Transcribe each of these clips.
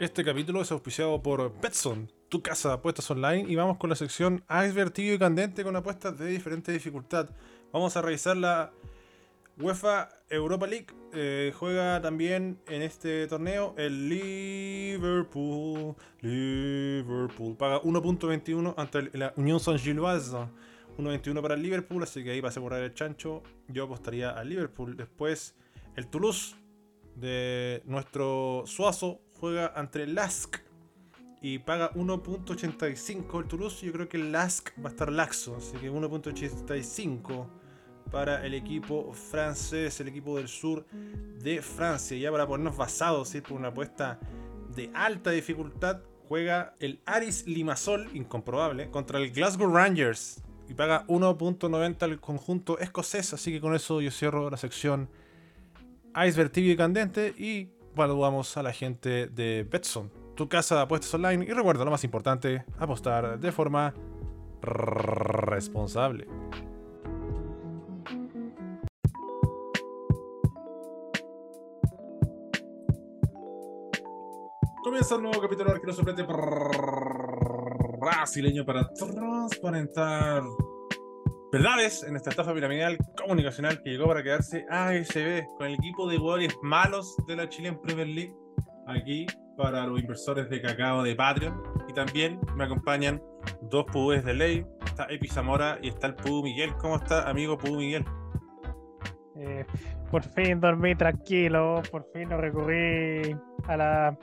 Este capítulo es auspiciado por Betson, tu casa de apuestas online, y vamos con la sección Iceberg tibio y candente con apuestas de diferente dificultad. Vamos a revisar la UEFA Europa League. Eh, juega también en este torneo el Liverpool. Liverpool paga 1.21 ante la Unión Saint-Gilloise. 1.21 para el Liverpool, así que ahí va a asegurar el chancho. Yo apostaría al Liverpool. Después el Toulouse de nuestro Suazo juega ante el Lask y paga 1.85 el Toulouse. Yo creo que el Lask va a estar laxo, así que 1.85 para el equipo francés, el equipo del sur de Francia. Ya para ponernos basados por una apuesta de alta dificultad, juega el Aris Limassol, incomprobable, contra el Glasgow Rangers y paga 1.90 al conjunto escocés. Así que con eso yo cierro la sección Iceberg TV candente y saludamos a la gente de Betson, tu casa de apuestas online. Y recuerda lo más importante: apostar de forma responsable. Comienza un nuevo capítulo de Arquero Suplente brasileño para transparentar verdades en esta estafa piramidal comunicacional que llegó para quedarse ASB con el equipo de jugadores malos de la Chilean Premier League aquí para los inversores de cacao de Patreon. Y también me acompañan dos pubes de ley está Epi Zamora y está el Pudu Miguel. ¿cómo está amigo Pudu Miguel? Eh, por fin dormí tranquilo por fin no recurrí a la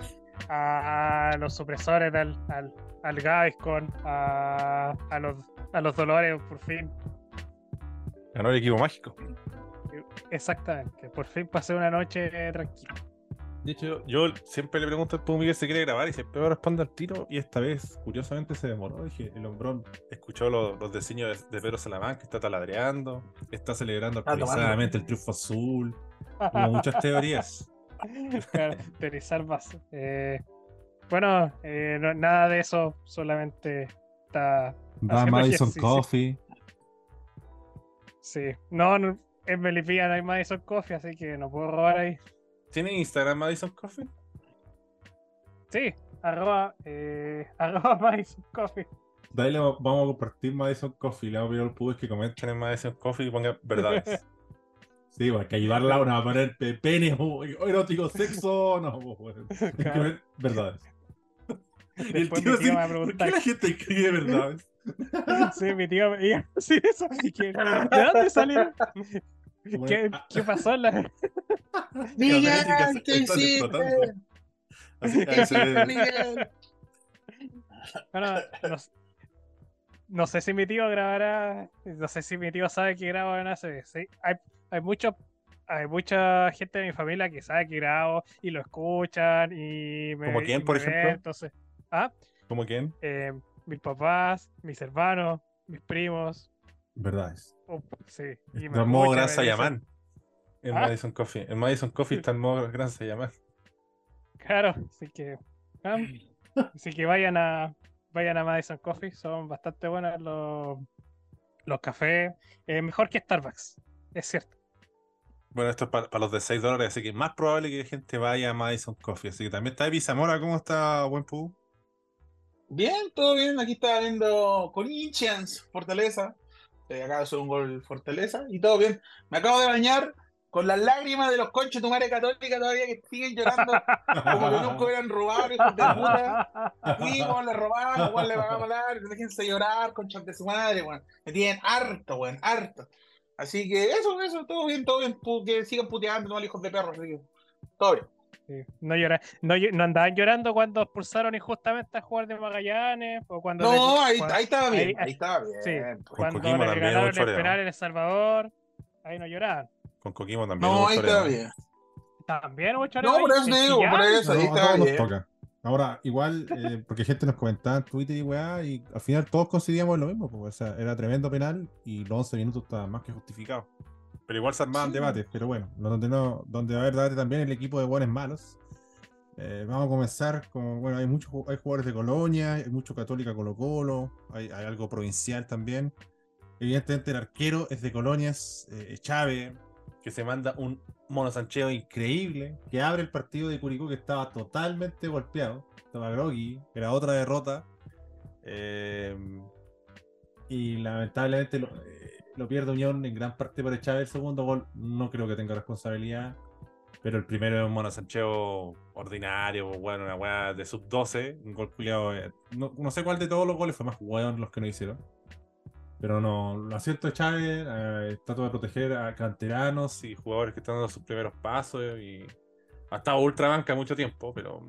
a, los supresores al, al, al Gaviscon a, a los a los dolores por fin Ganó el equipo mágico. Exactamente. Por fin pasé una noche tranquila. De hecho, yo siempre le pregunto a Pum Miguel si quiere grabar y siempre me responde al tiro. Y esta vez, curiosamente, se demoró. Dije, el hombrón escuchó los, los diseños de, Pedro Salamanca, está taladreando, está celebrando actualizadamente el triunfo azul. Como muchas teorías. teorizar más. Eh, bueno, eh, nada de eso, solamente está. Va Madison Coffee. Sí, no, en Melipilla no hay Madison Coffee, así que no puedo robar ahí. ¿Tiene Instagram Madison Coffee? Sí, arroba, eh, arroba Madison Coffee. De ahí vamos a compartir Madison Coffee. Le vamos a pedir al público que comenten en Madison Coffee y pongan verdades. sí, porque ayudarla a una a poner pene o erótico, sexo, no, bueno. Claro. verdades. y el tío, tío me ¿por qué la gente escribe verdades? Sí, mi tío me iba a decir eso. ¿De dónde salió? ¿Qué, ¿Qué, pasó en la.? Miguel, ¿qué hiciste? Bueno, no, no, sé si mi tío grabará. No sé si mi tío sabe que grabo en ACB. Sí, hay, hay, mucho, hay mucha gente de mi familia que sabe que grabo y lo escuchan. y me, ¿Como quién, por ejemplo? entonces, ¿ah? ¿Como quién? Eh, mis papás, mis hermanos, mis primos. Verdades. sí. Y modo Gran Sayamán. En ¿Ah? Madison Coffee. En Madison Coffee está en modo Gran Sayamán. Claro, así que. Así que vayan a vayan a Madison Coffee, son bastante buenos los, los cafés. Eh, mejor que Starbucks, es cierto. Bueno, esto es para, los de 6 dólares, así que es más probable que gente vaya a Madison Coffee. Así que también está Evi Zamora, ¿cómo está, buen pu? Bien, todo bien. Aquí estaba viendo Corinthians, Fortaleza. Eh, acá de un gol Fortaleza y todo bien. Me acabo de bañar con las lágrimas de los conchos de tu madre católica todavía que siguen llorando como que nunca hubieran robado, hijos de puta. Sí, como le robaron, igual le pagamos la déjense llorar, conchas de su madre, weón. Me tienen harto, weón, harto. Así que eso, eso, todo bien, todo bien. Que sigan puteando, no, hijos de perros, así que todo bien. No, llora, no, no, andaban llorando cuando expulsaron injustamente a jugar de Magallanes o cuando no ahí, ahí, estaba bien ahí, estaba bien sí, pues. cuando le ganaron el penal en El Salvador ahí no lloraban con Coquimbo también no ahí estaba bien también hubo no por eso digo por eso ahí estaba bien toca. Ahora, igual, eh, porque gente nos comentaba en Twitter y weá, y al final todos coincidíamos lo mismo, porque o sea, era tremendo penal y los 11 minutos estaban más que justificados. Pero igual se armaban debates, pero bueno, donde, no, donde va a haber debate también el equipo de buenos malos. Eh, vamos a comenzar con, bueno, hay muchos hay jugadores de Colonia, hay mucho Católica Colo Colo, hay, hay algo provincial también. Evidentemente el arquero es de Colonias, eh, Chávez, que se manda un Mono Sancheo increíble, que abre el partido de Curicó que estaba totalmente golpeado. Estaba groggy, era otra derrota. Eh, y lamentablemente lo, pierde Unión en gran parte por echar el segundo gol. No creo que tenga responsabilidad. Pero el primero es un Mono Sancheo ordinario, bueno, una weá de sub 12, un gol culiado. eh, No, no sé cuál de todos los goles fue más weón los que no hicieron. Pero no, lo acierto de Chávez, eh, trato de proteger a canteranos y jugadores que están dando sus primeros pasos y ha estado ultra banca mucho tiempo, pero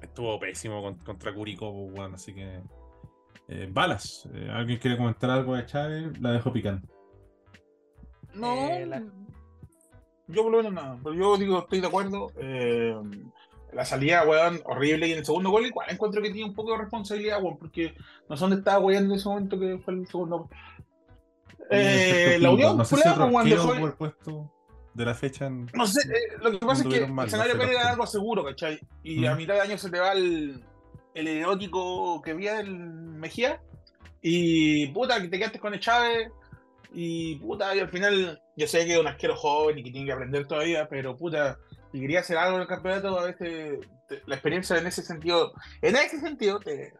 estuvo pésimo con- contra Curicó, weón, así que eh, balas. Eh, ¿Alguien quiere comentar algo de Chávez? La dejo picando. No, Eh, la- yo por lo menos nada. Pero yo digo, estoy de acuerdo. eh, la salida, weón, horrible. Y en el segundo gol, igual encuentro que tiene un poco de responsabilidad, weón, porque no sé dónde estaba weón en ese momento que fue el segundo gol. Eh, la Unión, no sé si dejó- el puesto de la fecha en... No sé, eh, lo que pasa es que mal, el escenario no sé, Pérez era algo seguro, ¿cachai? Y Mm. a mitad de año se te va el, el erótico que había el Mejía. Y puta, que te quedaste con el Chávez. Y puta, y al final, yo sé que es un arquero joven y que tiene que aprender todavía, pero puta, si quería hacer algo en el campeonato, a veces la experiencia en ese sentido, en ese sentido te,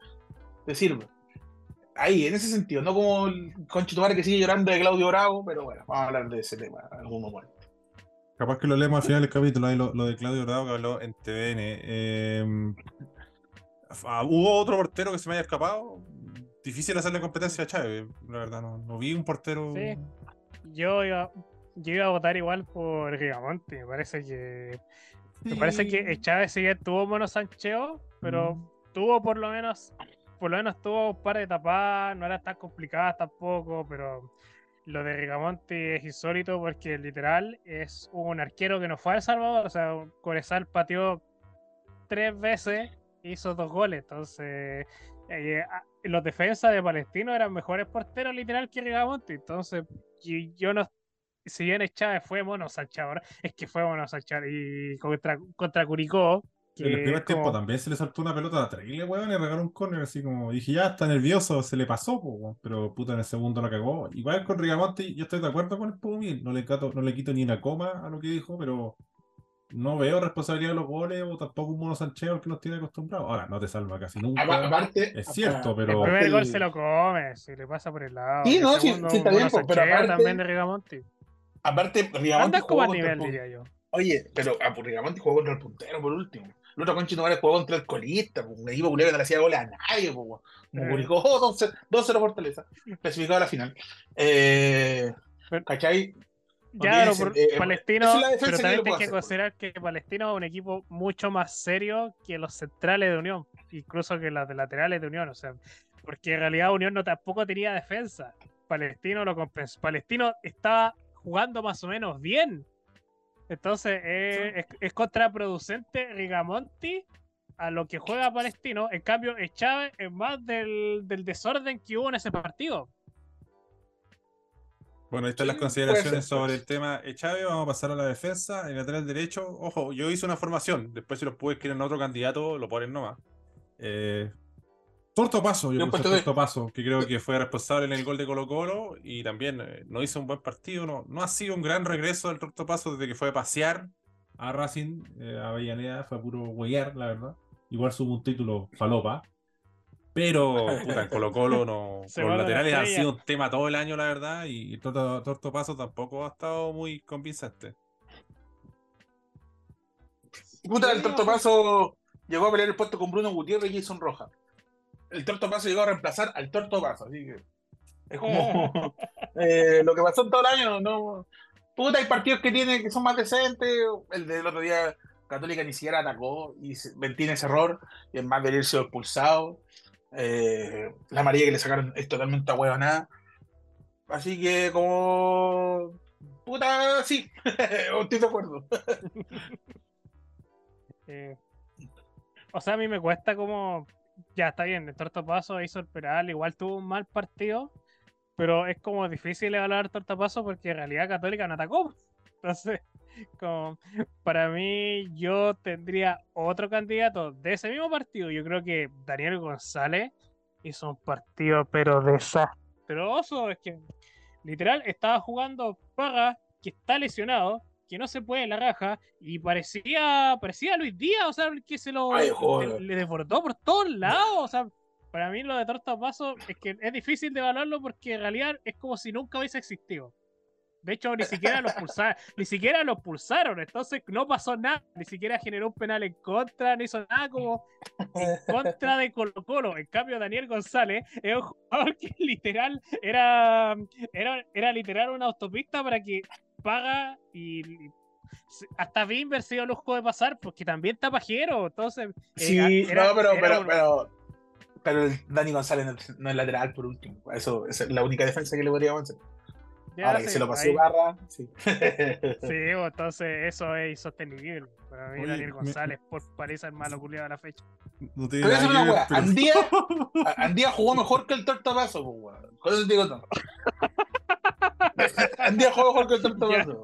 te sirve. Ahí, en ese sentido, no como el conchetumare que sigue llorando de Claudio Bravo, pero bueno, vamos a hablar de ese tema en algún momento. Capaz que lo leemos al final del capítulo, ahí lo, lo de Claudio Bravo que habló en TVN. Eh, ¿Hubo otro portero que se me haya escapado? Difícil hacerle competencia a Chávez, la verdad, no, no vi un portero. Sí. Yo iba, yo iba a votar igual por Rigamonte. Me parece que. Me parece que Chávez sí tuvo mono sancheo, pero Mm. tuvo por lo menos. Por lo menos tuvo un par de tapadas, no eran tan complicadas tampoco, pero lo de Rigamonte es insólito porque literal es un arquero que no fue a El Salvador. O sea, Corezal pateó tres veces hizo dos goles. Entonces, eh, a- los defensas de Palestino eran mejores porteros literal que Rigamonte. Entonces, y- yo no. Si bien Chávez fue mono sanchador, es que fue mono sanchador. Y contra, contra Curicó. En el primer tiempo también se le saltó una pelota terrible, weón, y regaló un córner así como. Dije, ya está nervioso, se le pasó, weón, pero puta, en el segundo la cagó. Igual con Rigamonti, yo estoy de acuerdo con el Pumil, no le, cato- no le quito ni una coma a lo que dijo, pero no veo responsabilidad de los goles o tampoco un mono sancheo al que nos tiene acostumbrados. Ahora, no te salva casi nunca. Apa- Aparte, Es cierto, pero- El primer gol se lo come, se le pasa por el lado. Sí, El no, sí- segundo, sí está bien, pero sancheo aparte- también de Rigamonte. Aparte, Rigamonti jugó a contra nivel, el diría yo. Oye, pero ah, pues Rigamonti jugó contra el puntero por último. El otro conchito madre jugó contra el colista, pues, un equipo culiao que no le hacía goles a nadie, como Eh. Oh, 2-0 2-0 Fortaleza, clasificado a la final. Eh, Pero- ¿Cachai? Ya, pero por- eh, Palestino, es pero que también hay que hacer, considerar que Palestino es un equipo mucho más serio que los centrales de Unión, incluso que los de laterales de Unión, o sea, porque en realidad Unión no tampoco tenía defensa. Palestino lo compensó. Palestino estaba jugando más o menos bien. Entonces eh, es, es contraproducente Rigamonti a lo que juega Palestino. En cambio, Chávez es más del, del desorden que hubo en ese partido. Bueno, ahí están las consideraciones ser, sobre el tema Chávez. Vamos a pasar a la defensa. El lateral derecho, ojo, yo hice una formación. Después, si los puedes quieren otro candidato, lo ponen nomás. Eh, Torto Paso, yo he puse puesto de- Torto Paso, que creo que fue responsable en el gol de Colo Colo y también eh, no hizo un buen partido. No, no ha sido un gran regreso del Torto Paso desde que fue a pasear a Racing, eh, a Avellaneda, fue a puro huellar, la verdad. Igual subo un título falopa. Pero, puta, en Colo Colo no. Se los la laterales han estrella. sido un tema todo el año, la verdad, y el Torto, Torto Paso tampoco ha estado muy convincente. Puta, el Torto. Paso llegó a pelear el puesto con Bruno Gutiérrez y Jason Roja. El Torto Paso llegó a reemplazar al Torto Paso, así que es como eh, lo que pasó en todo el año. No, puta, hay partidos que tienen que son más decentes. El del otro día, Católica ni siquiera atacó y se- tiene ese error y es más de irse expulsado. Eh, la María que le sacaron es totalmente a nada. Así que como puta, sí, estoy de acuerdo. Eh, o sea, a mí me cuesta como. Ya está bien, el Tortapaso hizo el igual tuvo un mal partido, pero es como difícil evaluar Tortapaso porque en realidad Católica no atacó. Entonces, como, para mí, yo tendría otro candidato de ese mismo partido. Yo creo que Daniel González hizo un partido, pero desastroso. Es que literal estaba jugando Paga, que está lesionado, que no se puede la raja y parecía parecía Luis Díaz, o sea, que se lo Ay, le, joder. le desbordó por todos lados, o sea, para mí lo de Torta Paso es que es difícil de evaluarlo porque en realidad es como si nunca hubiese existido. De hecho, ni siquiera los pulsaron, ni siquiera los pulsaron, entonces no pasó nada, ni siquiera generó un penal en contra, no hizo nada como en contra de Colo Colo. En cambio, Daniel González es un jugador que literal era, era, era literal una autopista para que paga y, hasta Bimber se dio lujo de pasar porque también está pajero. Entonces, eh, Sí, era- no, pero, era pero, un- pero, Dani González no, no es lateral por último. Eso, esa es la única defensa que le podríamos hacer. Ya Ahora que se lo pasó ahí- Barra, sí. Sí, entonces eso es insostenible. Para mí, Oye, Daniel me- González por parece el malo culiado de la fecha. No tiene Te a una wea, pero- Andía, a- Andía jugó mejor que el Tortapaso, pues, weón. Con eso te digo todo. Andía jugó mejor que el Tortapaso.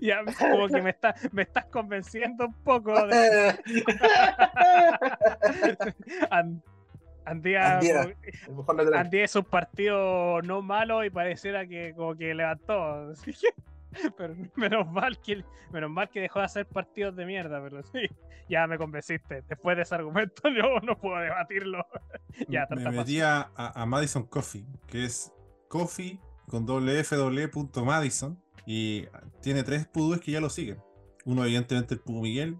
ya, como que me, está, me estás convenciendo un poco de And- Andía. Andía. como- El. Andía es un partido no malo y pareciera que como que levantó. así que- Pero menos mal que menos mal que dejó de hacer partidos de mierda, pero sí, ya me convenciste. Después de ese argumento yo no puedo debatirlo. ya, me metí a, Madison Coffee, que es coffee con doble E punto Madison, y tiene tres pudúes que ya lo siguen. Uno, evidentemente, el pudo Miguel,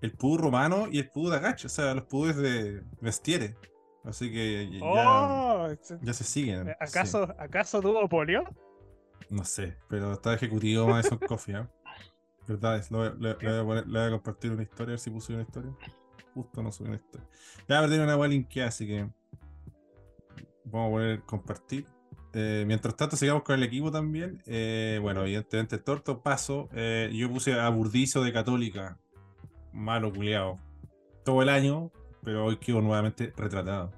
el pudo Romano y el pudo Dagacho, o sea, los pudúes de Vestiere. Así que ya, Oh, ya se siguen. ¿acaso, ¿Acaso tuvo polio? No sé, pero está ejecutivo Madison Coffee, ¿eh? ¿Verdad? le, le voy a poner- le voy a compartir una historia, a ver si puse una historia. Justo no subí una historia. Ya perdí una web linkeada, así que vamos a poner compartir. Eh, mientras tanto, sigamos con el equipo también. Eh, bueno, evidentemente, Torto Paso. eh, yo puse a Burdizo de Católica. Malo culiado. Todo el año, pero hoy quedó nuevamente retratado.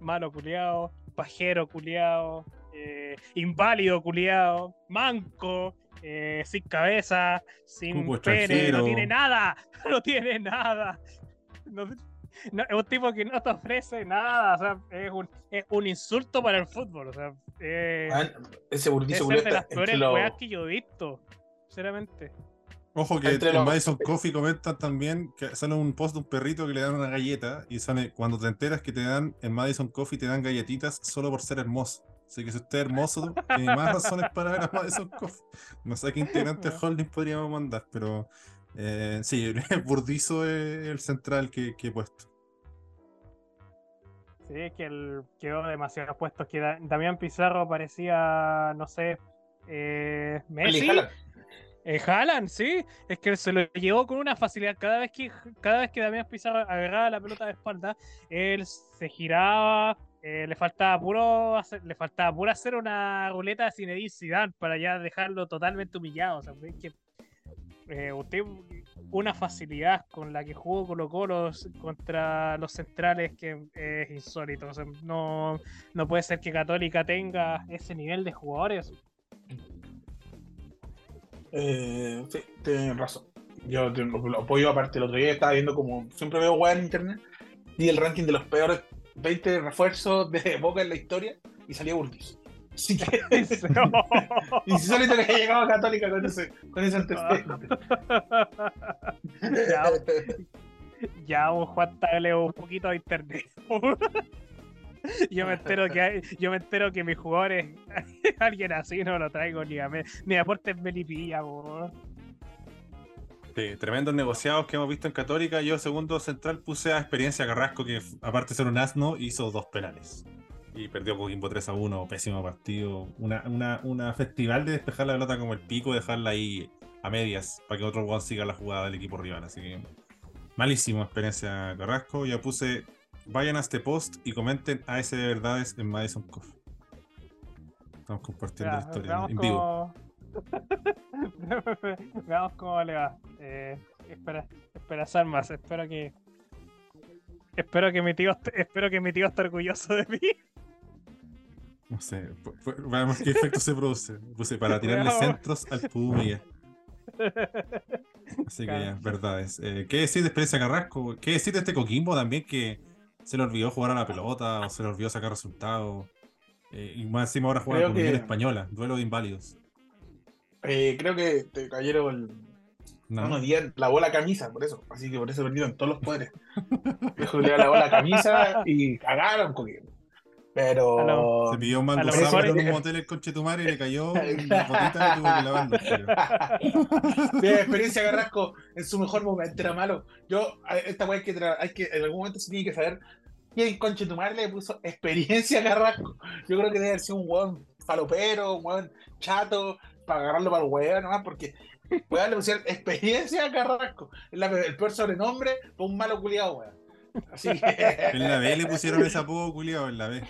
malo culiao, pajero culiao, eh, inválido culiao, manco, eh, sin cabeza, sin pene, no tiene nada, no tiene nada. No- no, es un tipo que no te ofrece nada, o sea, es un, es un insulto para el fútbol, o sea, eh, Ah, Ese es ser de las peores weas que yo he visto, sinceramente. Ojo que Entre en los- Madison Coffee comentan también que sale un post de un perrito que le dan una galleta y sale cuando te enteras que te dan en Madison Coffee te dan galletitas solo por ser hermoso. Así que si usted es hermoso, tiene más razones para ver a Madison Coffee. No sé qué integrante del holding podríamos mandar, pero eh, sí, Burdizo es el central que, que he puesto. Sí, es que él quedó demasiado puesto. Que Da- Damián Pizarro parecía, no sé, eh, Messi. Eh, sí, es que se lo llevó con una facilidad. Cada vez que cada vez que Damián Pizarro agarraba la pelota de espalda, él se giraba, eh, le faltaba puro hacer, le faltaba puro hacer una ruleta de Zinedine Zidane para ya dejarlo totalmente humillado. O sea, es que eh, usted una facilidad con la que jugó Colo Colo contra los centrales que es insólito. O sea, no, no puede ser que Católica tenga ese nivel de jugadores. Eh, sí, tienes razón. Yo tengo- lo apoyo aparte. El otro día estaba viendo como siempre veo weá en internet y el ranking de los peores 20 refuerzos de Boca en la historia y salía Burdizo. Así que insólito que haya llegado a Católica con ese, con ese antecedente. ya, ya vos, Juan un poquito de internet. yo me entero que yo me que mis jugadores alguien así no lo traigo ni a me, ni aportes Melipilla, po. Sí, tremendos negociados que hemos visto en Católica. Yo, segundo central, puse a Experiencia Carrasco, que aparte de ser un asno, hizo dos penales. Y perdió Coquimbo 3 a 1, pésimo partido. Una, una, una festival de despejar la pelota como el pico, dejarla ahí a medias, para que otro jugador siga la jugada del equipo rival. Así que malísimo Experiencia Carrasco. Ya puse, vayan a este post y comenten a ese de verdades en Madison Coffee. Estamos compartiendo Ya, la historia veamos en vivo. veamos cómo le va. Eh, espera, espera, Salmas, espero que. Espero que mi tío espero que mi tío esté orgulloso de mí. No sé, veamos qué efecto se produce. Puse para tirarle Veamos. centros al Pudu Miguel. Así que ya, verdades. Eh, ¿Qué decir de experiencia Carrasco? ¿Qué decir de este Coquimbo también que se le olvidó jugar a la pelota o se le olvidó sacar resultados? Eh, y más encima ahora juega con que- Española, duelo de inválidos. Eh, creo que te cayeron No. unos días, lavó la camisa, por eso. Así que por eso perdieron todos los poderes. Dijo que le lavó la camisa y cagaron Coquimbo. Pero. Se pidió un mango sábado en un motel el conchetumare y le cayó una gotita y tuvo que lavarlo. pero- Sí, experiencia Carrasco en su mejor momento era malo. Yo, esta weá hay que, hay que, en algún momento se tiene que saber quién conche tu madre le puso experiencia Carrasco. Yo creo que debe haber sido un weón falopero, un weón chato, para agarrarlo para el weón nomás, porque weón le pusieron experiencia Carrasco. Es la- el peor sobrenombre por un malo culiado, weón. Así que. En la B le pusieron ese apodo culiado en la B.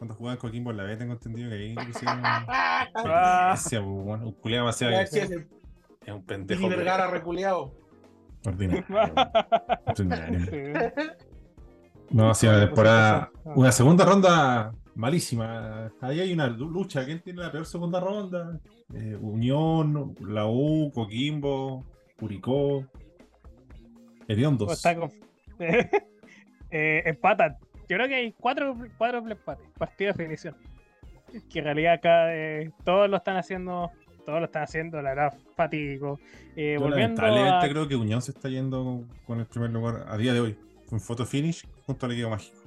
Cuando jugaban Coquimbo en la B tengo entendido que ahí le pusieron experiencia, pues, bueno, un culiado demasiado Gracias, es un pendejo. Pili Vergara reculeado. Ordinario. Ordinario. Sí. No, ha sido una temporada. Ah. Una segunda ronda malísima. Ahí hay una lucha. ¿Quién tiene la peor segunda ronda? Eh, Unión, la U, Coquimbo, Curicó. Hediondos. Con- eh, empatan. Yo creo que hay cuatro, cuatro empates, partido de definición. Que en realidad acá eh, todos lo están haciendo, todos lo están haciendo, la verdad, fatídico. Eh, Yo volviendo lamentablemente a, creo que Unión se está yendo con, el primer lugar a día de hoy. Con photo finish junto al equipo mágico.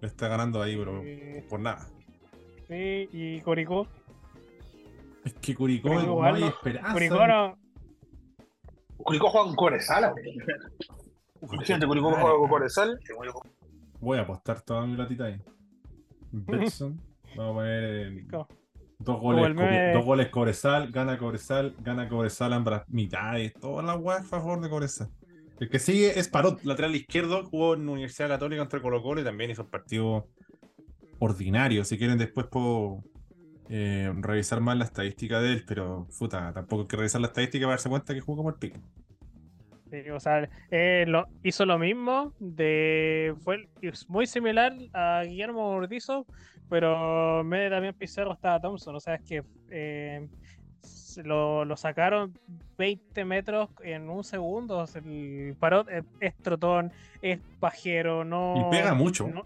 Le está ganando ahí, pero eh, por nada. sí, y Curicó. Es que Curicó Curicó no igual hay esperanza. Curicó no, Curicó juega con. Imagínate, Curicó juega con Cobresal. Voy a apostar toda mi platita ahí. Betson. Vamos a poner el- dos goles, dos goles Cobresal, gana Cobresal, gana Cobresal ambas mitades, todas las weas a favor de Cobresal. El que sigue es Parot, lateral izquierdo, jugó en Universidad Católica contra Colo Colo y también hizo un partido ordinario. Si quieren después puedo eh, revisar más la estadística de él, pero puta, tampoco hay que revisar la estadística para darse cuenta que jugó como el pico. Sí, o sea, eh, lo, hizo lo mismo, de, fue es muy similar a Guillermo Burdizo, pero en vez de Damián Pizarro estaba Thompson, o sea, es que eh, lo, lo sacaron 20 metros en un segundo, o sea, el Parot es, es trotón, es pajero, no... Y pega mucho. no-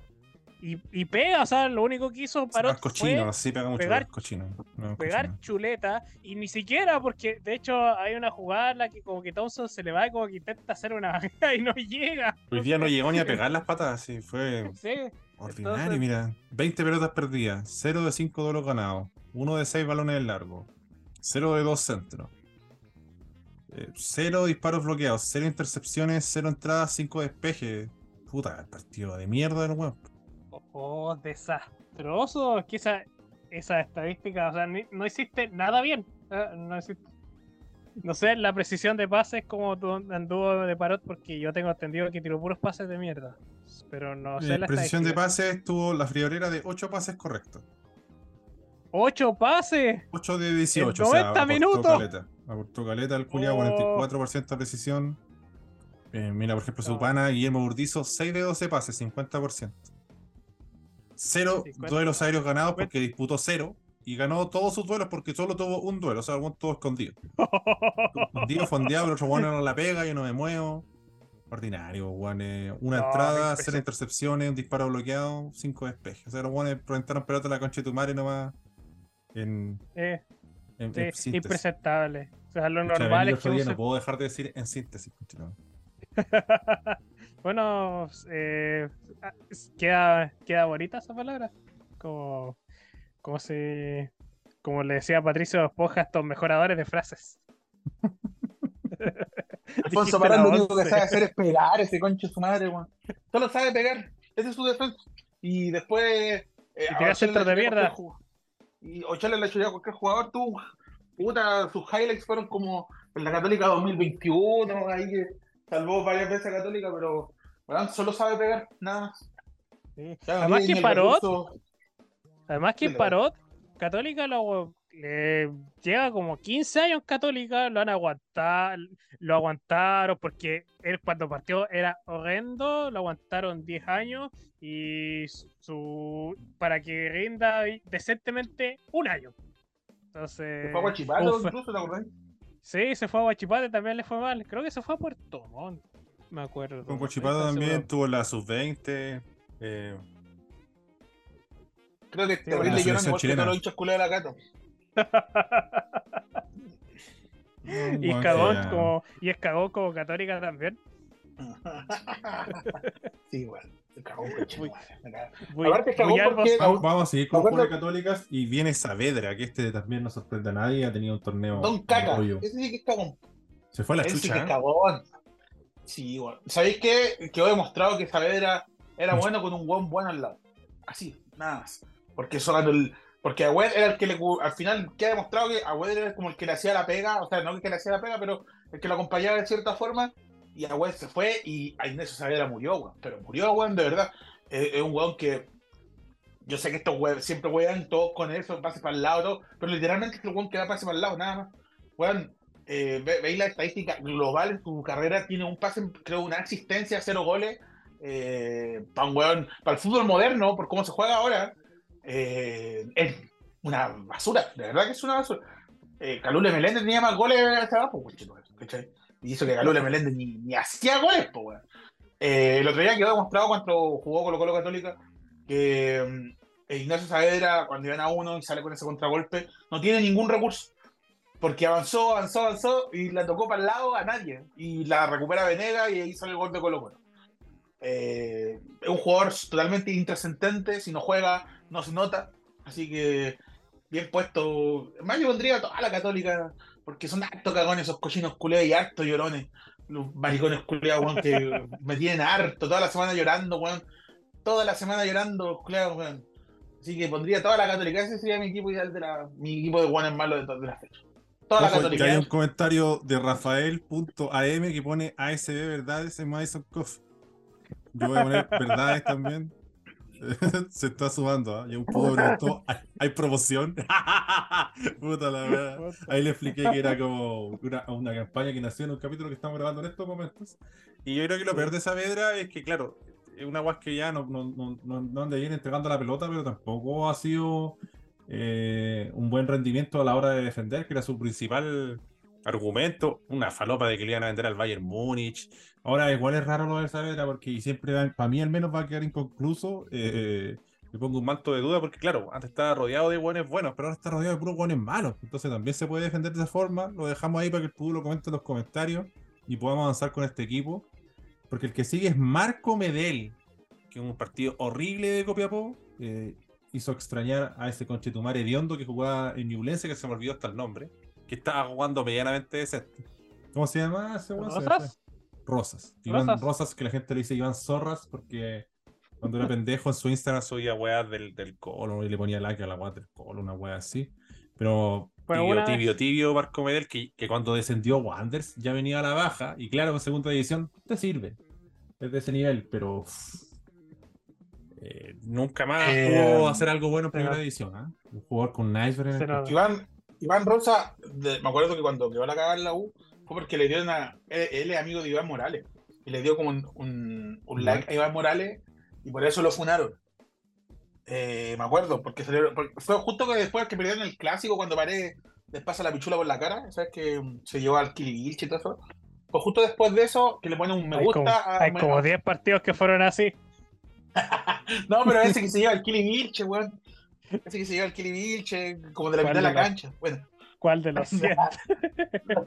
y, y pega, o sea, lo único que hizo Parot cochino, fue si pega mucho, pegar- cochino. no, pegar cochino. chuleta y ni siquiera porque de hecho hay una jugada en la que como que Thompson se le va y como que intenta hacer una bajada y no llega. Hoy día no llegó ni a pegar las patas, sí, fue Sí, Ordinario, Entonces- mira. 20 pelotas perdidas, 0 de 5 duelos ganados, 1 de 6 balones en largo, 0 de 2 centros, 0 disparos bloqueados, 0 intercepciones, 0 entradas, 5 despejes. Puta, el partido de mierda del weón. Oh, desastroso. Es que esa, esa estadística, o sea, ni- no hiciste nada bien. eh, No, hiciste- no sé, la precisión de pases como tu anduvo de Parot, porque yo tengo entendido que tiró puros pases de mierda. Pero no sé Eh, la precisión de pases tuvo la friolera de 8 pases correctos. ¡Ocho pases! 8 de 18, En o sea, 90 minutos. caleta. Aportó caleta el culiao, Oh. 44% de precisión. Eh, mira, por ejemplo, su pana Guillermo Burdizo, 6 de 12 pases, 50%. Cero 50. duelos aéreos ganados porque disputó cero y ganó todos sus duelos porque solo tuvo un duelo, o sea, algún todo escondido. Escondido, fondeado, pero otro bueno no la pega, yo no me muevo. Ordinario, weón. eh, una No, entrada, cero intercepciones, un disparo bloqueado, cinco despejes. O sea, los buenos presentaron pelota a la concha de tu madre nomás. En, Eh, en, sí, en síntesis. impresentable. O sea, lo normal es que no puedo dejar de decir en síntesis. bueno, eh, ah, queda, queda bonita esa palabra. Como, como si, como le decía Patricio Espoja, estos mejoradores de frases. Alfonso Parán la lo único que sabe hacer es pegar ese conche de su madre, weón. Solo sabe pegar. Ese es su defensa. Y después. Eh, Y tirar centros de mierda. Y Ochoa le chuleó a cualquier jugador. Tú, puta, sus highlights fueron como en la Católica 2021. Ahí que salvó varias veces a Católica, pero. solo sabe pegar, nada más. Sí. Además que Parot, recurso. además que Parot, Católica lo le lleva como 15 años en Católica, lo han aguantado, lo aguantaron porque él cuando partió era horrendo, lo aguantaron 10 años y su para que rinda decentemente un año. Entonces, fue incluso, ¿te acordás? Sí, se fue a Guachipate, también le fue mal. Creo que se fue a Puerto Montt, me acuerdo. Con no estoy también seguro. tuvo la sub-20. Eh, Creo que Sí, bueno, la llorando selección igual que todos los hinchas de la Cato. Y Bueno, cagón ya. como, y como católica también. sí, igual. Se Vamos, a seguir con Jules Católicas y viene Saavedra, que este también no sorprende a nadie, ha tenido un torneo Don Caca. Ese sí que es cagón. Se fue a la Él sí que es ¿eh? cagón. Sí, bueno. ¿Sabéis qué? Que he demostrado que Saavedra era bueno con un buen bueno al lado. Así, nada más. Porque ganó el. Porque Agüed era el que le. Al final, que ha demostrado que Agüed era como el que le hacía la pega. O sea, no el que le hacía la pega, pero el que lo acompañaba de cierta forma. Y Agüed se fue y a Ignacio Saavedra murió, weón. Pero murió, weón, de verdad. Es, un weón que. Yo sé que estos weón siempre weón todos con eso, pase para el lado, todo, pero literalmente es el weón que da pase para el lado, nada más. Weón, eh, ve- veis la estadística global en tu carrera, tiene un pase, creo, una asistencia, cero goles. Eh, para un weón, para el fútbol moderno, por cómo se juega ahora, eh, es una basura, de verdad que es una basura. Eh, Calule Meléndez tenía más goles hasta abajo, pues, ¿cachai? Y hizo que Calule Meléndez ni, ni hacía goles, pues, weón. Eh, el otro día quedó demostrado cuando jugó Colo Colo Católica que mm, Ignacio Saavedra, cuando iban a uno y sale con ese contragolpe, no tiene ningún recurso. Porque avanzó, avanzó, avanzó y la tocó para el lado a nadie. Y la recupera Venega y ahí sale el gol de Colo Colo. Eh, es un jugador totalmente intrascendente. Si no juega, no se nota. Así que bien puesto. Más yo pondría a toda la católica. Porque son harto cagones esos cochinos culeados y harto llorones. Los maricones culeados, weón, que me tienen harto. Toda la semana llorando, weón. Toda la semana llorando, culeados, weón. Así que pondría toda la católica. Ese sería mi equipo ideal de la. Mi equipo de guanes malos de, de la fecha. Toda la Ojo, que católica. hay ¿eh? un comentario de Rafael.am que pone ASB verdades en Madison Coffee. Yo voy a poner verdades también. Se está sumando, ¿ah? Y un ¿hay, hay promoción? Puta la verdad. Ahí le expliqué que era como una, una campaña que nació en un capítulo que estamos grabando en estos momentos. Y yo creo que lo peor de Saavedra es que, claro, es una guas que ya no, no, no, no, no anda bien entregando la pelota, pero tampoco ha sido eh, un buen rendimiento a la hora de defender, que era su principal argumento. Una falopa de que le iban a vender al Bayern Múnich. Ahora, igual es raro lo de Saavedra, porque siempre, para mí al menos, va a quedar inconcluso. Eh, le pongo un manto de duda, porque claro, antes estaba rodeado de buenos buenos, pero ahora está rodeado de puros buenos malos. Entonces también se puede defender de esa forma. Lo dejamos ahí para que el público comente en los comentarios y podamos avanzar con este equipo. Porque el que sigue es Marco Medel, que es un partido horrible de Copiapó. eh, hizo extrañar a ese conchetumare hediondo que jugaba en Ñublense, que se me olvidó hasta el nombre, que estaba jugando medianamente decente. ¿Cómo se llama ese ¿Rosas? Iván Rosas. Rosas, que la gente le dice Iván Zorras, porque cuando era pendejo en su Instagram subía weas del, del colo y le ponía like a la wea del colo, una wea así. Pero tibio, tibio, tibio, Marco Medel, que, que cuando descendió Wanderers ya venía a la baja, y claro, en segunda división te sirve. Es de ese nivel, pero uff, eh, nunca más Eh, pudo hacer algo bueno en primera división. ¿ah? Un jugador con un iceberg en Se el nos- Iván, Iván Rosa, de- me acuerdo que cuando quedó la cagada en la U, fue porque le dio una. Él, él es amigo de Iván Morales. Y le dio como un, un, un like a Iván Morales y por eso lo funaron. Eh, me acuerdo, porque, salió- porque fue justo que después que perdieron el clásico cuando paré les pasa la pichula por la cara, ¿sabes? Que mm, se llevó al Kili y todo eso. Pues justo después de eso, que le ponen un me hay gusta. como, a- hay como 10 partidos que fueron así. No, pero ese que se lleva al Kili Vilche, weón. Ese que se lleva al Kili Vilche, como de la ¿Cuál mitad de la cancha. Bueno. ¿Cuál de los 100?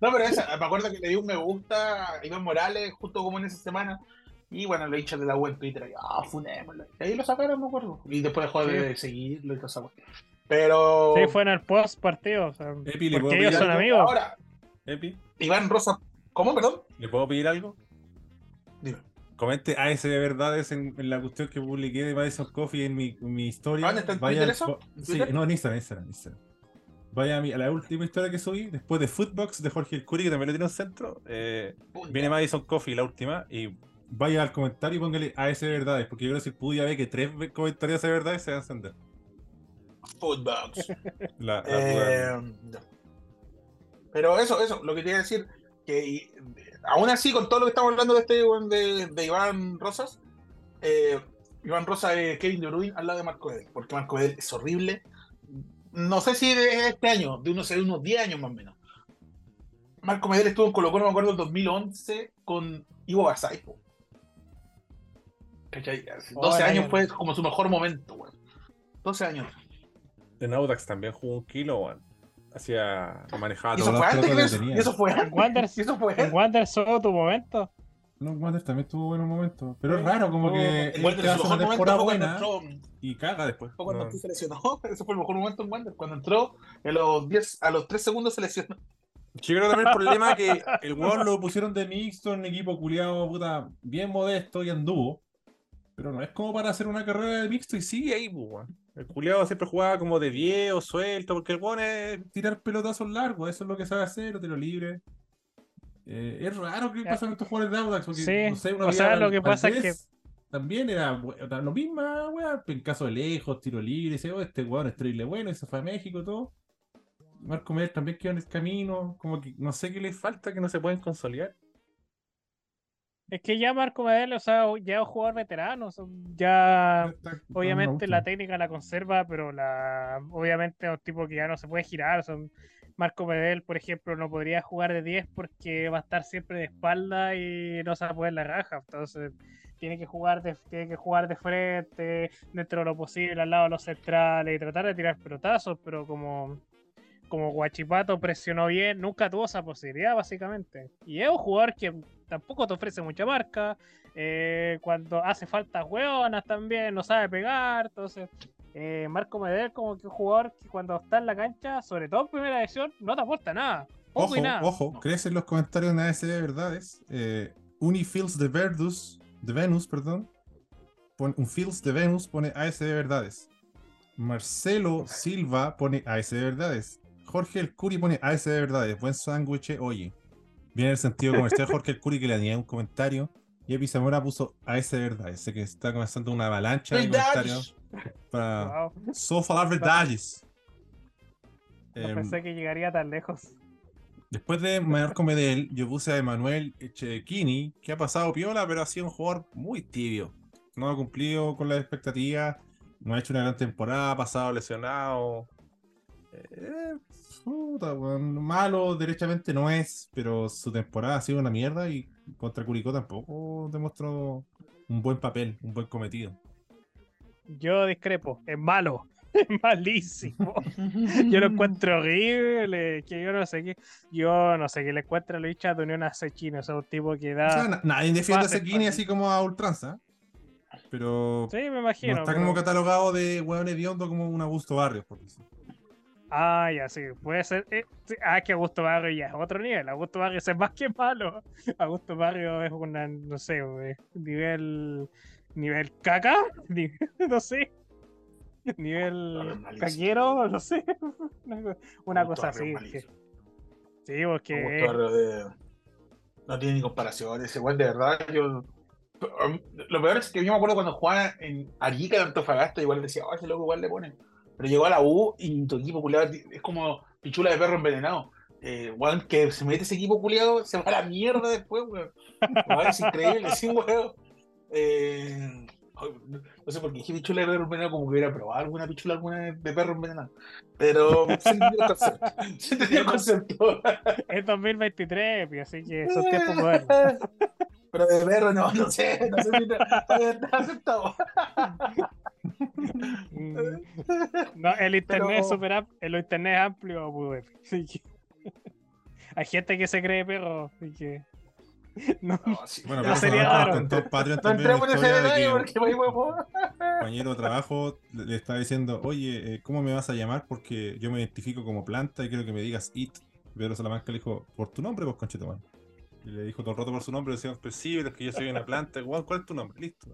no, pero esa, me acuerdo que le di un me gusta a Iván Morales justo como en esa semana. Y bueno, lo hinchas de la web en Twitter, y, ah, funémoslo. Y ahí lo sacaron, me acuerdo. Y después dejó de seguirlo y todo eso. Pero. Sí, fue en el post partido. O sea, Epi, ¿le puedo pedir ellos son algo? amigos. Ahora, Epi, Iván Rosa. ¿Cómo, perdón? ¿le puedo pedir algo? Dime. Comente AS de verdades en, en la cuestión que publiqué de Madison Coffee en mi, en mi historia. ¿Dónde está en Twitter Sí, no, en Instagram, Instagram, Instagram. Vaya a, mi- a la última historia que subí, después de Footbox de Jorge El Curi, que también lo tiene en centro. eh, viene Madison Coffee, la última, y vaya al comentario y póngale AS de verdades, porque yo creo que si el Pudu ya ve que tres comentarios de verdades se va a encender. Footbox. La, la Eh. Pero eso, eso, lo que quería decir, que y- aún así, con todo lo que estamos hablando de este de, de Iván Rosas, eh, Iván Rosas es Kevin De Bruyne al lado de Marco Edel, porque Marco Edel es horrible. No sé si de este año, de unos, de unos 10 años más o menos. Marco Medel estuvo en Colo Colo, me acuerdo, en 2011 con Ivo Basay. po. ¿Cachai? Hace Oh, 12 el años año. fue como su mejor momento, weón. 12 años. En Audax también jugó un kilo, weón. hacía manejaba ¿Y eso todo. fue antes, tenía. ¿Y eso fue antes? Wanderers, ¿Y eso fue en antes? Wanderers solo tu momento. No, Wander también tuvo buenos momentos. Pero es raro, como que él Wander, hace una momento temporada fue cuando buena entró, y caga después. fue cuando No. se lesionó. Ese fue el mejor momento en Wander. Cuando entró, a los 10, a los 3 segundos se lesionó. Yo creo también el problema que El weón lo pusieron de mixto en un equipo culiado, puta, bien modesto y anduvo. Pero no es como para hacer una carrera de mixto y sigue ahí, pues, weón. el culiado siempre jugaba como de 10 o suelto, porque el weón es. Tirar pelotazos largos, eso es lo que sabe hacer, tiro libre. Eh, es raro que Ya. pasen estos jugadores de Audax, porque Sí, no sé, uno o sea, lo que pasa es Valdés, También era lo mismo, weón, en caso de lejos, tiro libre, oh, este weón es terrible bueno, y se fue a México y todo. Marco Medel también quedó en el camino, como que no sé qué le Falta que no se pueden consolidar. Es que ya Marco Medel, o sea, ya es un jugador veterano. ya, está- obviamente, la técnica la conserva, pero la obviamente es un tipo que ya no se puede girar. Son, Marco Medel, por ejemplo, no podría jugar de 10 porque va a estar siempre de espalda y no se va a poder la raja. Entonces, tiene que jugar de, tiene que jugar de frente, dentro de lo posible, al lado de los centrales y tratar de tirar pelotazos, pero como, como Guachipato presionó bien, nunca tuvo esa posibilidad, básicamente. Y es un jugador que tampoco te ofrece mucha marca. eh, cuando hace falta hueonas también, no sabe pegar. Entonces, eh, Marco Medel, como que un jugador que cuando está en la cancha, sobre todo en primera edición, no te aporta nada. Poco Ojo, y nada. ojo, crecen los comentarios en ASD Verdades. Eh, Unifils de Verdus, de Venus, perdón. Pone, un Fils de Venus pone ASD Verdades. Marcelo Silva pone ASD Verdades. Jorge El Curi pone ASD Verdades. Buen sándwich, oye. Viene el sentido comercial Jorge El Curi que le añade un comentario. Y Epi Zamora puso ASD Verdades. Sé que está comenzando una avalancha de comentarios para Wow, só falar verdades. no Em, pensé que llegaría tan lejos. Después de Marco Medel, yo puse a Emanuel Echekini, que ha pasado piola, pero ha sido un jugador muy tibio. No ha cumplido con las expectativas, no ha hecho una gran temporada, ha pasado lesionado. Eh, puta, malo derechamente no es, pero su temporada ha sido una mierda y contra Curicó tampoco demostró un buen papel, un buen cometido. Yo discrepo, es malo, es malísimo. Yo lo encuentro horrible, que yo no sé qué, yo no sé qué le encuentra a Luis Chato Unión a ese chino, o sea, un tipo que O da. sea, na- nadie defiende a pase. así como a ultranza, pero sí, me no imagino. está pero- como catalogado de hueón hediondo como un Augusto Barrios, por decir. Ah, ya, sí, puede ser. eh, ah, que Augusto Barrio ya es otro nivel. Augusto Barrio es más que malo. Augusto Barrio es una, no sé, nivel. Nivel caca, no sé. Nivel caquero, no sé. Una, cosa así. que- sí, porque. De- No tiene ni comparación. Ese weón de verdad, yo. Lo peor es que yo me acuerdo cuando jugaba en Arica de Antofagasta, igual decía, oh, ese loco igual le pone. Pero llegó a la U y tu equipo culiado es como pichula de perro envenenado. Eh, weón, que se mete ese equipo culiado, se va a la mierda después, weón. Weón, es increíble, sí, weón. Eh, no sé por qué dije pichula de perro envenenado, como que hubiera probado alguna pichula alguna vez de perro envenenado. Pero se entendió el concepto. Se entendió el concepto. Es 2023, pi, así que son tiempos modernos. Pero de perro no, no sé, no sé si está aceptado. Mm. No, el internet es super am- el internet es amplio, pues, Hay gente que se cree perro, así que. No, No, sí. Bueno, No pero sería raro. No entremos en ese detalle que porque huevo. un compañero de trabajo le le estaba diciendo, oye, eh, ¿cómo me vas a llamar? Porque yo me identifico como planta y quiero que me digas it. Pedro Salamanca le dijo, ¿por tu nombre, pues conchetumán? Y le dijo todo el rato por su nombre, decía, pues sí, pero es que yo soy una planta, igual, ¿cuál es tu nombre? Listo.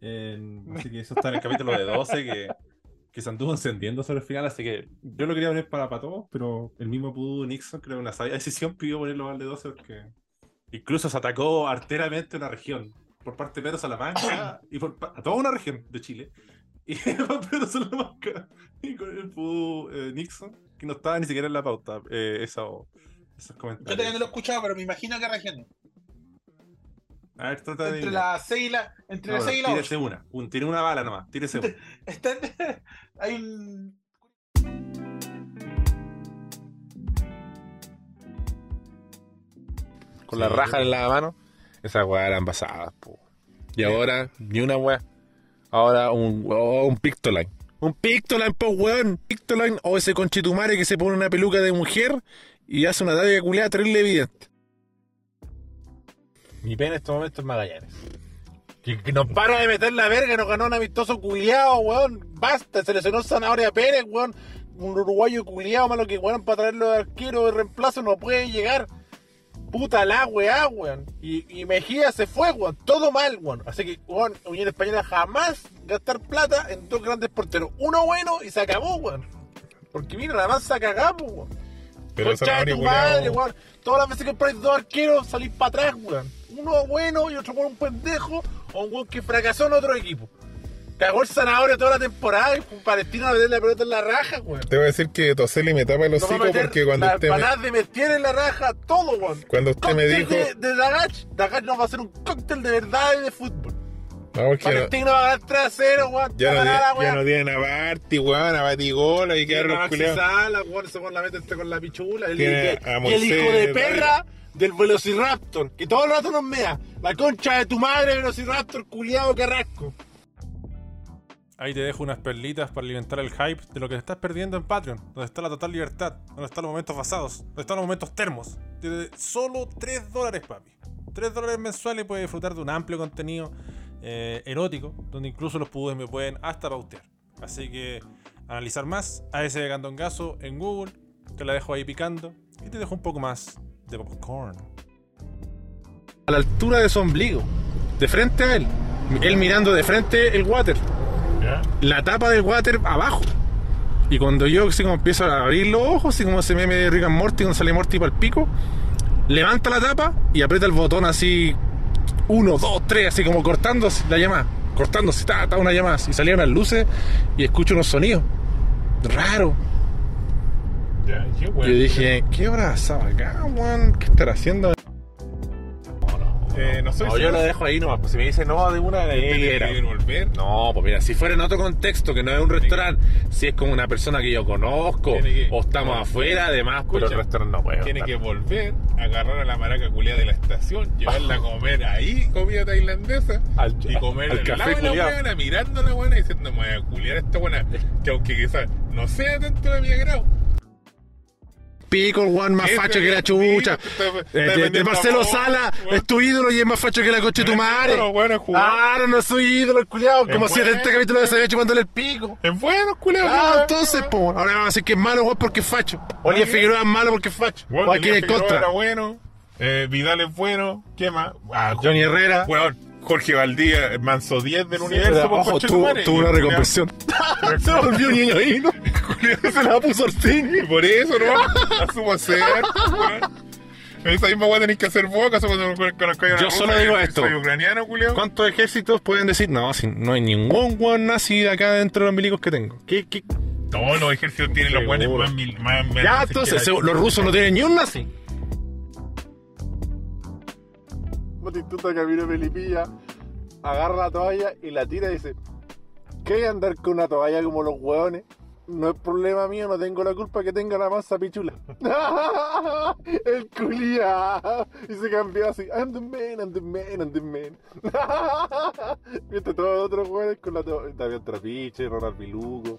Eh, así que eso está en el capítulo de 12 que, que se anduvo encendiendo sobre el final, así que yo lo quería poner para, para todos, pero el mismo Pudu Nixon, creo que una sabia decisión, pidió ponerlo al de 12 porque incluso se atacó arteramente una región por parte de Pedro Salamanca y por a toda una región de Chile. Y por Pedro Salamanca y con el Pudu eh, Nixon, que no estaba ni siquiera en la pauta, eh, eso, esos Yo comentarios. todavía no lo he escuchado, pero me imagino que región. A ver, trata de. Entre las 6 y la. Entre No, las no, 6 y la tírese 8. una, un, tiene una bala nomás, tírese una. Está, hay un. Con Sí, la raja en la mano, esas weas eran basadas, po. Y ahora, ni una wea. Ahora un, oh, un Pictoline. Un Pictoline, po, weón. Pictoline o ese conchetumare que se pone una peluca de mujer y hace una talla culiada terrible evidente. Mi pena en estos momentos es Magallanes. Que, que nos para de meter la verga, nos ganó un amistoso culiado, weón. Basta, se lesionó Zanahoria Pérez, weón. Un uruguayo culiado malo que weón para traerlo de arquero de reemplazo no puede llegar. Puta la weá, weón. Y, y Mejía se fue, weón. Todo mal, weón. Así que, weón, Unión Española jamás gastar plata en dos grandes porteros. Uno bueno y se acabó, weón. Porque mira, la más se cagamos, weón. Pero Concha de tu madre, weón. Todas las veces que compráis dos arqueros, salís para atrás, weón. Uno bueno y otro por un pendejo, o un weón que fracasó en otro equipo. Cagó el zanahoria toda la temporada y Palestino a meter la pelota en la raja, weón. Te voy a decir que Toseli me tapa el hocico meter porque cuando las usted me, de Mestier en la raja, todo, weón. cuando usted me Cóctel dijo. De, de Dagach, Dagach nos va a hacer un cóctel de verdad y de fútbol. No, porque no- Palestino va a ganar 3 a 0, weón. ya, no, Va a ganar la tiene- ya no tienen a Barty, weón, a Batigola y quedaron los culiados. Sala, weón, se pone la mete este con la pichula. El, el- el hijo de perra del Velociraptor, que todo el rato nos mea. La concha de tu madre, Velociraptor, culiado carrasco. Ahí te dejo unas perlitas para alimentar el hype de lo que estás perdiendo en Patreon, donde está la total libertad, donde están los momentos basados, donde están los momentos termos. De solo 3 dólares, papi. 3 dólares mensuales puedes disfrutar de un amplio contenido eh, erótico, donde incluso los pudes me pueden hasta pautear. Así que analizar más a ese gandongazo en Google, te la dejo ahí picando y te dejo un poco más de popcorn. A la altura de su ombligo, de frente a él, él mirando de frente el water la tapa del water abajo. Y cuando yo así como empiezo a abrir los ojos, así como ese meme de Rick and Morty, cuando sale Morty para el pico, levanta la tapa y aprieta el botón así, uno, dos, tres, así como cortándose la llamada, cortándose, ta, ta, una llamada, y salían las luces y escucho unos sonidos raros. Ya, qué Yo dije, ¿qué hora estaba acá, weón? ¿Qué estará haciendo? No soy No, yo lo dejo ahí nomás, pues si me dice no de una, de ¿Tiene ahí que era. volver? No, pues mira, si fuera en otro contexto, que no es un restaurante, si es como una persona que yo conozco, que- o estamos afuera, además, pero el restaurante no puede. Tiene estar. que volver, agarrar a la maraca culiada de la estación, llevarla a comer ahí, comida tailandesa, Al- y comer al al café lado de la buena, mirando a la buena y diciendo, me voy a culiar a esta buena, que aunque quizás no sea tanto de mi agrado. Pico, el one más facho que la chucha. Eh, de- de, Marcelo Sala, weón. es tu ídolo y es más facho que la coche de tu madre. Jugar. Claro, no soy ídolo, el culiao. Como si en este capítulo había hecho cuando el pico. Es bueno, culiao. Ah, ¿no? entonces, po, ahora vamos a decir que es malo, weón, porque es facho. Bien. Figueroa es malo porque es facho. O aquí en contra. era bueno, eh, Vidal es bueno, ¿qué más? Ah, Johnny Herrera. Weón, Jorge Valdía, manso 10 del universo. Por ojo, concha de tuvo, tuvo una reconversión. Se volvió niño ahí, ¿no? Se la puso Orsini. Y por eso, ¿no? Asumo ser. Esa misma weá tenéis que hacer acaso cuando Yo solo digo soy esto. ucraniano, culiao. ¿Cuántos ejércitos pueden decir? No, si no hay ningún weón nazi acá dentro de los milicos que tengo. ¿Qué, qué? Todos los ejércitos tienen los weones más, mil- más, Ya, entonces, los rusos no tienen ni un nazi. Batistuta camino Felipilla, agarra la toalla y la tira y dice: ¿Qué andar con una toalla como los hueones? No es problema mío, no tengo la culpa que tenga la masa pichula. El culia. Y se cambió así. I'm the man, I'm the man, I'm the man. Mientras todos los otros hueones con la toalla. David Trapiche, Ronald Vilugo.